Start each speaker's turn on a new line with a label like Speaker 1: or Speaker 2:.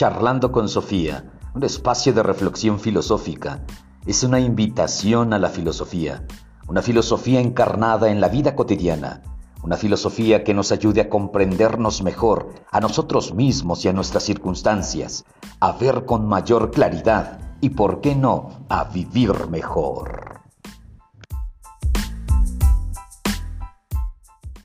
Speaker 1: Charlando con Sofía, un espacio de reflexión filosófica, es una invitación a la filosofía, una filosofía encarnada en la vida cotidiana, una filosofía que nos ayude a comprendernos mejor a nosotros mismos y a nuestras circunstancias, a ver con mayor claridad y, por qué no, a vivir mejor.